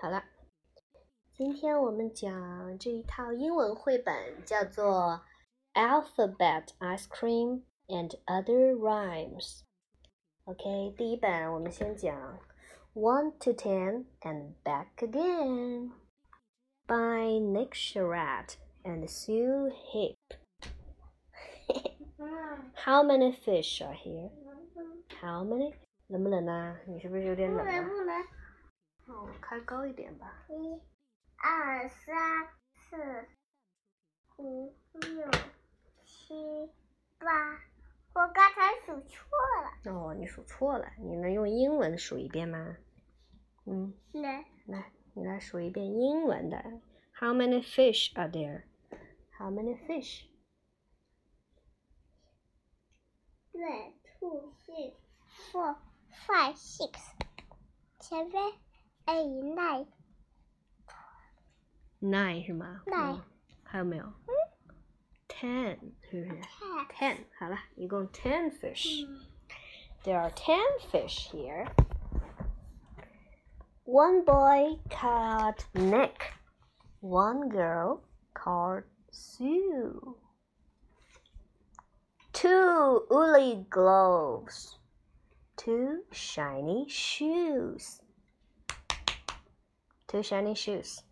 好了，今天我们讲这一套英文绘本，叫做《Alphabet Ice Cream and Other Rhymes》。OK，第一本我们先讲 One to Ten and Back Again by Nick Sharratt and Sue Heap. How many fish are here? How many? many？冷不冷啊？你是不是有点冷啊？不冷不冷。能。哦，开高一点吧。一、二、三、四、五、六、七、八，我刚才数错了。哦，你数错了，你能用英文数一遍吗？嗯，来。来，你来数一遍英文的。How many fish are there? How many fish? One, two, three, four, five, six, seven, eight, nine. Nine 是吗 Nine 嗯还有没有？Ten 是不是 Ten. ？Ten 好了，一共 ten fish. 嗯 There are ten fish here. One boy called Nick. One girl called Sue. Two woolly gloves. Two shiny shoes. Two shiny shoes.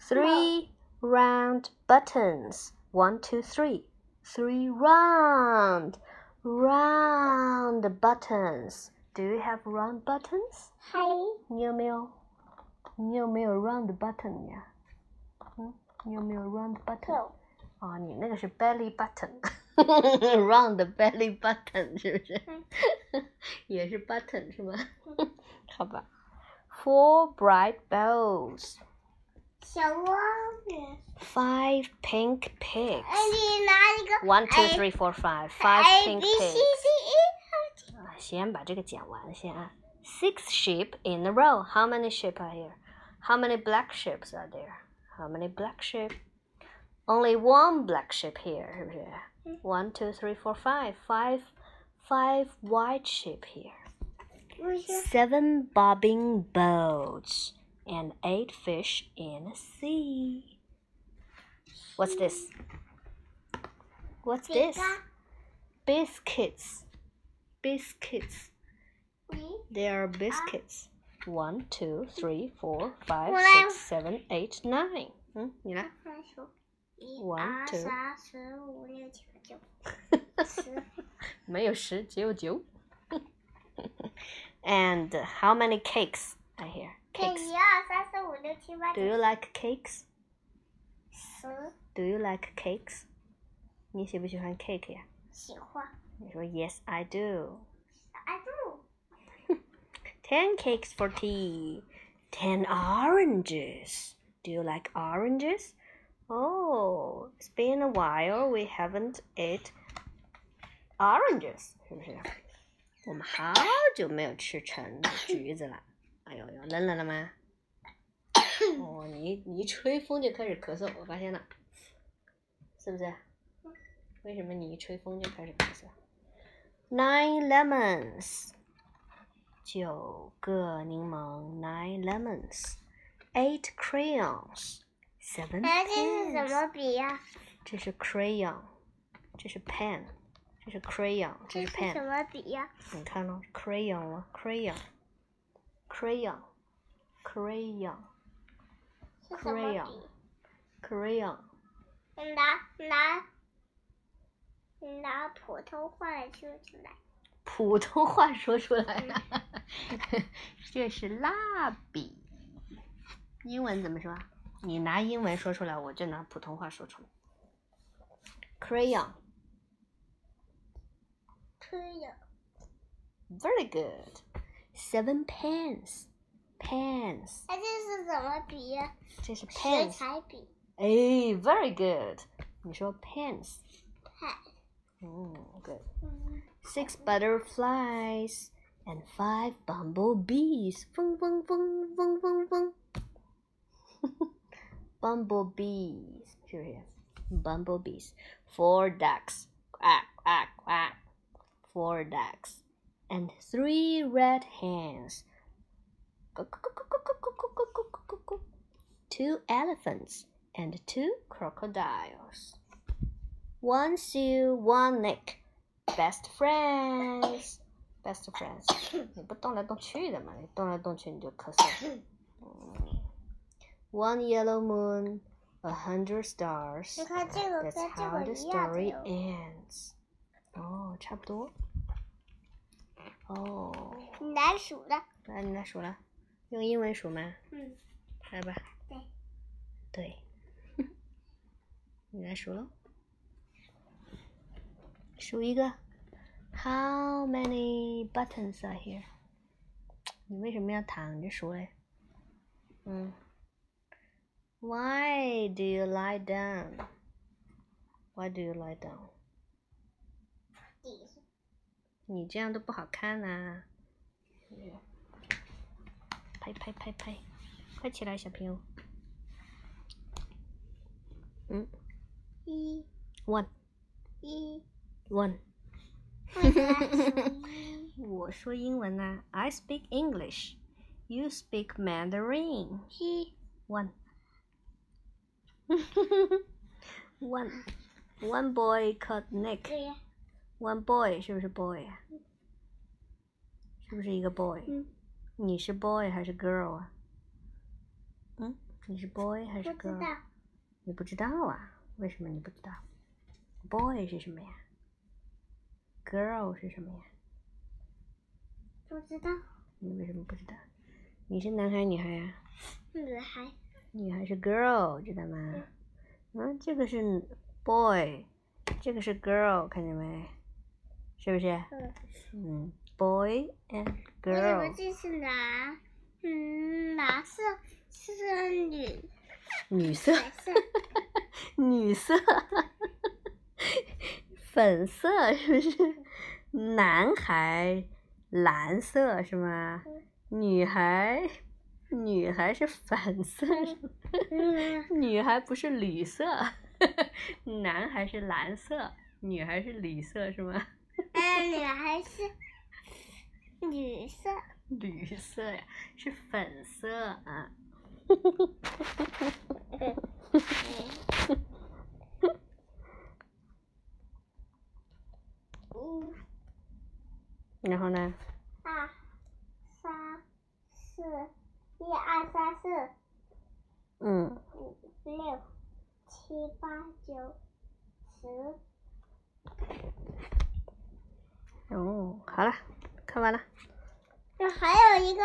Three round buttons. One, two, three. Three round, round buttons. Do you have round buttons? 还你有没有？你有没有 round button 呀？嗯，你有没有 round button？有哦，你那个是 belly button，round belly button 是不是？也是 button 是吗？好吧。 Four bright bows, 小王子。 five pink pigs. 哎，你拿一个 One, two, A- three, four, five. Five A pink B C pigs. D E 啊先把这个讲完先啊。Six sheep in a row. How many sheep are here? How many black sheep are there? How many black sheep? Only one black sheep here. 是不是 One, two, three, four, five. Five, five white sheep here. 不是 Seven bobbing boats and eight fish in a sea. What's this? What's 这 this? 个 Biscuits. Biscuits. 你 They are biscuits. One, two, three, four, five, 我来 six, seven, eight, nine. 嗯，你来。看数，一 One, 二 two 三四五六七八九十。没有十，只有九。 And how many cakes are here? 这 Cakes. 一二三四五六七八 Do 九 you like cakes? 十， Do you like cakes? 你喜不喜欢 cake 呀？喜欢。你说 Yes, I do. I do。 Ten cakes for tea. Ten oranges. Do you like oranges? Oh, it's been a while we haven't ate oranges. 是不是？ 我们好久没有吃橙子、橘子了。哎呦呦，冷冷了吗？哦，你你一吹风就开始咳嗽，我发现了，是不是？为什么你一吹风就开始咳嗽？Nine lemons. 九个柠檬，nine lemons, eight crayons, seven 哎，这是什。么笔呀？这是 crayon，这是 pen，这是 crayon，这是这是什 pen。么笔呀？你看呢 crayon 啊，crayon，crayon，crayon，crayon，是什么 Crayon 笔？crayon。你拿拿，你拿普通话来说出来。普通话说出来了，这是蜡笔。英文怎么说？你拿英文说出来，我就拿普通话说出来。Crayon, 推的。 very good. Seven pens, pens. 哎，这是什么笔呀？这是水 pens. 彩笔。哎，very good. 你说 pens. 看。嗯，good. 嗯。 Six butterflies and five bumblebees. 嗡嗡嗡嗡嗡嗡。Bumblebees 是不是？Bumblebees. Four ducks. Quack quack quack. Four ducks and three red hens. Two elephants and two crocodiles. One Sue, one Nick, best friends. Best friends，你不动来动去的嘛？你动来动去你就咳嗽。One yellow moon, a hundred stars. 你看这个 That's 跟这 how 个 the 一样的 story 哟。 ends. 哦，差不多。哦，你来数了。来，你来数了，用英文数吗？嗯，来吧。对。对。你来数喽。数一个。How many buttons are here？你为什么要躺着数嘞？嗯。Why do you lie down? Why do you lie down? 地。你这样都不好看呐、拍拍拍拍，快起来，小朋友。嗯一，one 一。one。我说英文呐、I speak English. You speak Mandarin. 一 One. One. One boy called Nick. One boy 是不是 boy 啊？是不是一个 boy？嗯，你是 boy 还是 girl 啊？嗯，你是 boy 还是 girl？道。你不知道啊？为什么你不知道？boy 是什么呀？girl 是什么呀？不知道。你为什么不知道？你是男孩女孩呀、女孩。女孩是 girl，知道吗？嗯，这个是 boy，这个是 girl，看见没？是不是？嗯。嗯，boy and 为什么 girl，这是蓝？嗯，蓝色是女，女色，白色。女色，粉色是不是？男孩蓝色是吗？女孩，女孩是粉色，女孩不是绿色，男孩是蓝色，女孩是绿色是吗？哎，女孩是绿色。绿色呀，是粉色啊。嗯，然后呢？二三四，一二三四嗯，五六七八九十。哦，好了，看完了。这还有一个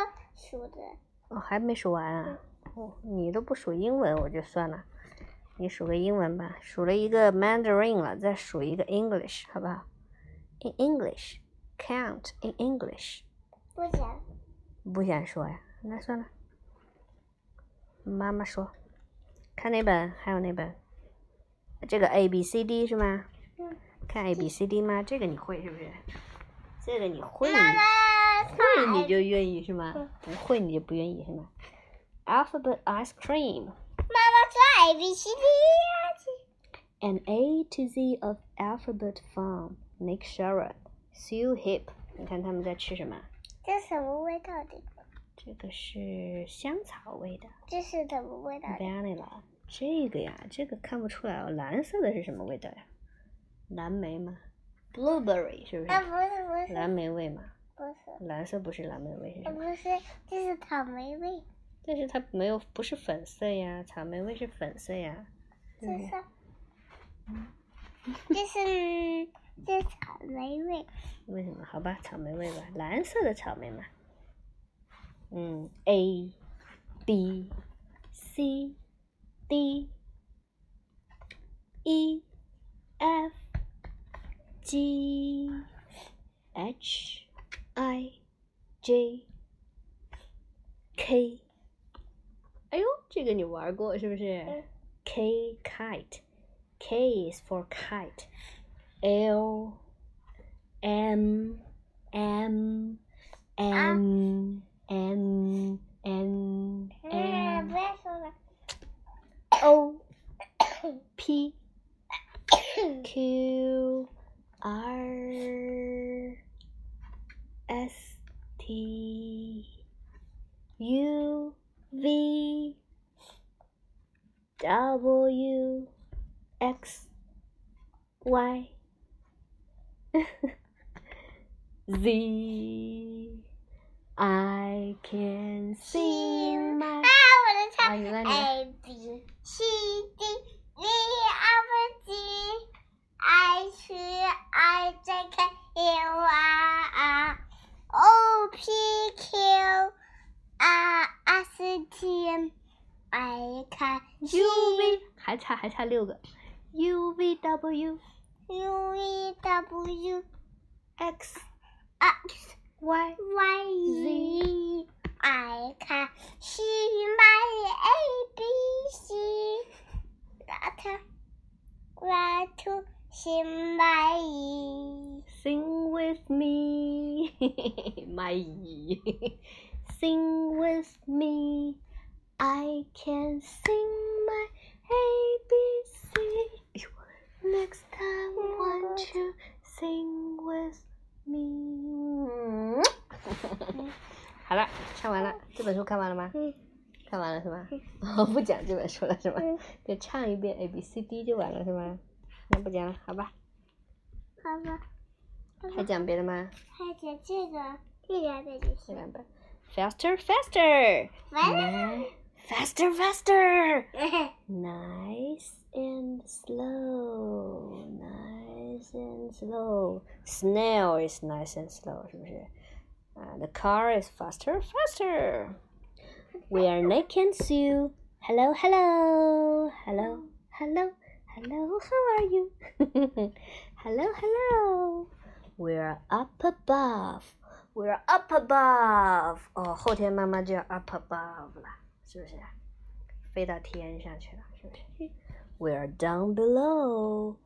数的，哦，还没数完啊？哦，你都不数英文，我就算了。你数个英文吧，数了一个 Mandarin 了，再数一个 English，好不好？In English, count in English。不想不想说呀，那算了。妈妈说，看哪本？还有哪本？这个 A B C D 是吗？嗯看 A B C D 吗？这个你会是不是？这个你会，你妈妈会你就愿意是吗嗯？不会你就不愿意是吗？Alphabet ice cream, 妈妈说 A B C D an A to Z of alphabet fun. Nick Sherrod, Sue Hip，你看他们在吃什么？这什么味道的？这个是香草味的这是什么味道的？vanilla。这个呀，这个看不出来哦。蓝色的是什么味道呀？蓝莓吗？Blueberry 是不是啊，是？不是不是蓝莓味嘛？不是，蓝色不是蓝莓味是什么？呃不是，这是草莓味，但是它没有，不是粉色呀，草莓味是粉色呀。这嗯 是，这是这是草莓味，为什么？好吧，草莓味吧，蓝色的草莓嘛。嗯，A B C D E F G H J K。哎呦，这个你玩过是不是嗯？K kite。K is for kite. L M M N N N 嗯， N 不要说了， O P Q R S T U V W X Y Z I can see my 啊，我的唱 A B C D E F G I C I J K。U V 还差还差六个 U V W U V W X X Y Y Z I can see my A B C. That where to see my E. Sing with me, my Sing with me, I can sing my ABC. Next time, won't you sing with me? 好了，唱完了，这本书看完了吗？嗯看完了是吗？哦，不讲这本书了是吗？嗯，就唱一遍 A B C D 就完了是吗？那不讲了，好吧？好吧，还讲别的吗？还讲这个这两本就行。这两本。Faster, faster. 完了。Ni- Faster, faster. Nice and slow. Nice and slow. Snail is nice and slow, 是不是？啊、t h e car is faster, faster. We are Nick and Sue. Hello, hello, hello, hello, hello. How are you? hello, hello. We're up above. We're up above. 哦，后天妈妈就要 up above 了， 是不是？飞到天上去了，是不是？We're down below.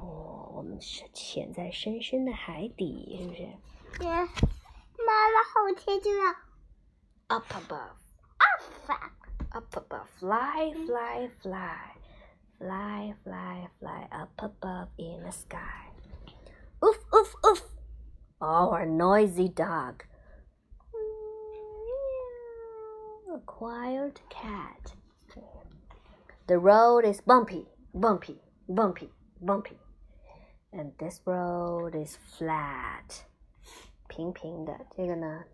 哦，我们是潜在深深的海底，是不是妈妈后天就要？Up above. 发 up above, fly, fly, fly, fly, fly, fly up above in the sky. Oof, oof, oof. Our noisy dog. A quiet cat. The road is bumpy, bumpy, bumpy, bumpy. And this road is flat. 平平的，这个呢，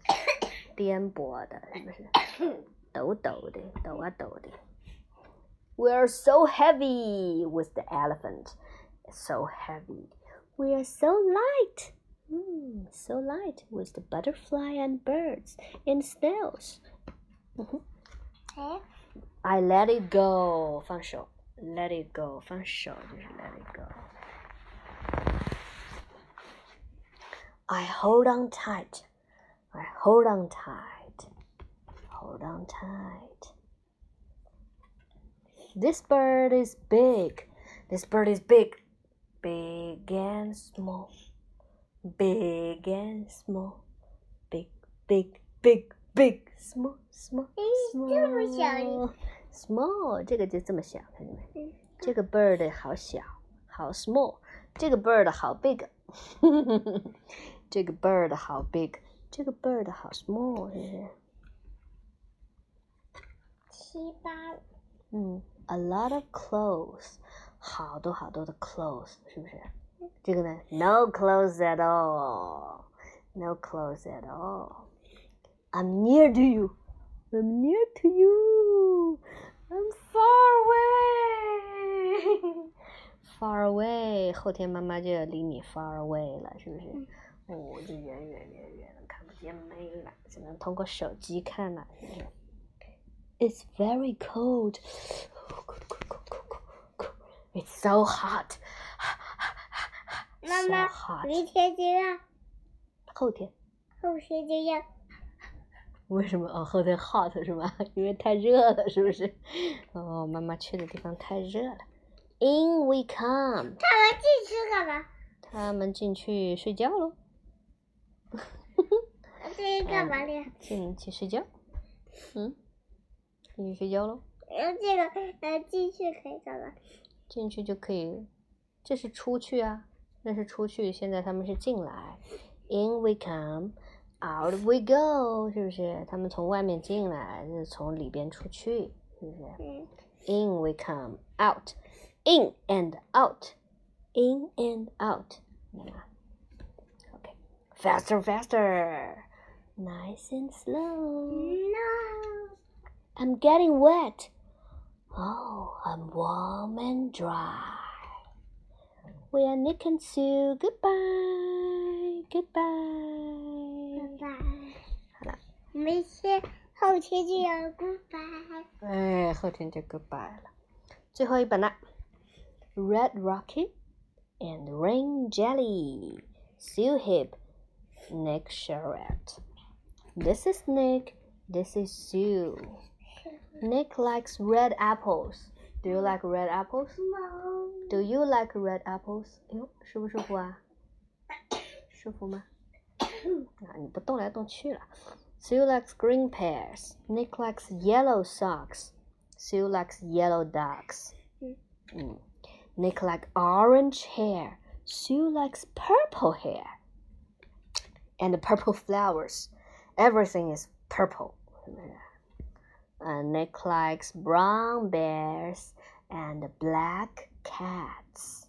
颠簸的，是不是？抖抖的，抖啊抖的。We are so heavy with the elephant. So heavy. We are so light. Mm, so light with the butterfly and birds and snails. 哎， I let it go. 放手。Let it go. 放手就是 let it go. I hold on tight. I hold on tight. Hold on tight. This bird is big. This bird is big. Big and small. Big and small. Big, big, big, big, small, small, 诶这么小 small. Small，这个就这么小，看见没？嗯这个 bird 好小，好 small，这个 bird 好 big，这个 bird 好 big，这个 bird 好 small，是不是？七八嗯，a lot of clothes，好多好多的 clothes，是不是？这个呢，no clothes at all，no clothes at all。 I'm near to you. I'm near to you. I'm far away. Far away，后天妈妈就要离你 far away 了，是不是？哦，就远远远远的看不见妹了，只能通过手机看了，是不是？It's very cold. It's so hot. 妈 So 妈 hot. 明天就要，后天后天就要， 为什么？哦，后天 hot 是吗？因为太热了，是不是？哦，妈妈去的地方太热了。In we come，他们进去干嘛？他们进去睡觉喽。这是干嘛的？进去睡觉。嗯，进去睡觉喽。然后这个呃进去可以干嘛？进去就可以，这是出去啊，那是出去。现在他们是进来，in we come, out we go，是不是？他们从外面进来，是从里边出去，是不是嗯， In we come. Out. In and out. In and out. Okay. Faster, faster. Nice and slow. No. I'm getting wet. Oh, I'm warm and dry. We are Nick and Sue. Goodbye. Goodbye. goodbye。好了，我们是后天就要 goodbye。哎，后天就 goodbye 了。最后一本了，《Red Rocket and Rain Jelly》，Sue Heap Nick Sharratt. This is Nick. This is Sue. Nick likes red apples. Do you like red apples? No. Do you like red apples? 啊，你不动来动去了。Sue likes green pears. Nick likes yellow socks. Sue likes yellow ducks. 嗯，Nick likes orange hair. Sue likes purple hair. And purple flowers. Everything is purple. Uh, Nick likes brown bears and black cats.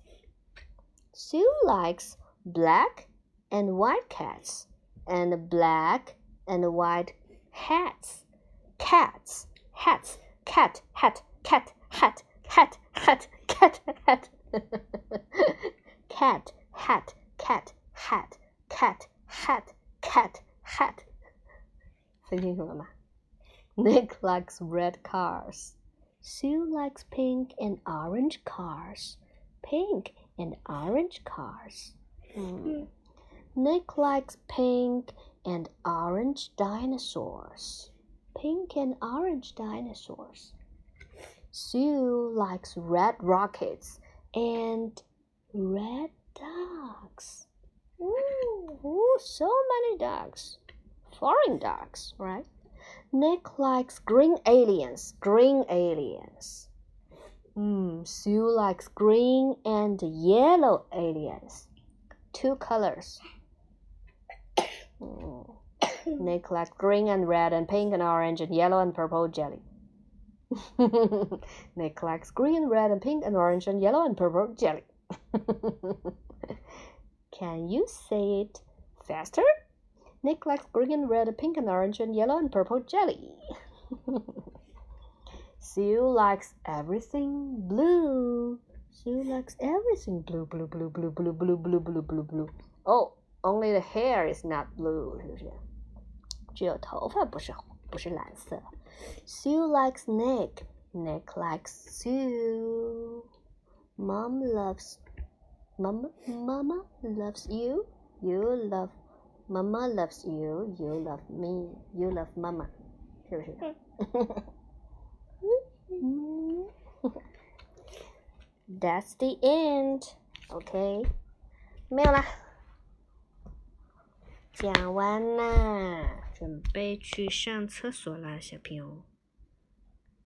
Sue likes black and white cats and black and white hats. Cats, hats, cat, hat, cat, hat, hat, hat, cat, hat. cat, hat, cat, hat, cat, hat, cat, hat. 分清楚了吗？Nick likes red cars. Sue likes pink and orange cars. Pink and orange cars. Hmm. Nick likes pink and orange dinosaurs. Pink and orange dinosaurs. Sue likes red rockets and red ducks. Ooh, ooh, so many ducks. Foreign ducks, right? Nick likes green aliens. Green aliens. Mm, Sue likes green and yellow aliens. Two colors. Mm. Nick likes green and red and pink and orange and yellow and purple jelly. Nick likes green, and red, and pink and orange and yellow and purple jelly. Can you say it faster? Nick likes green, and red, pink, and orange, and yellow and purple jelly. Sue likes everything blue. Sue likes everything blue, blue, blue, blue, blue, blue, blue, blue, blue, blue. Oh, only the hair is not blue，是不是？只有头发不是不是蓝色。Sue likes Nick. Nick likes Sue. Mom loves. Mama, Mama loves you. You love Mama loves you, you love me, you love Mama，是不是？That's the end. OK，没有啦， 讲完啦，准备去上厕所啦，小朋友。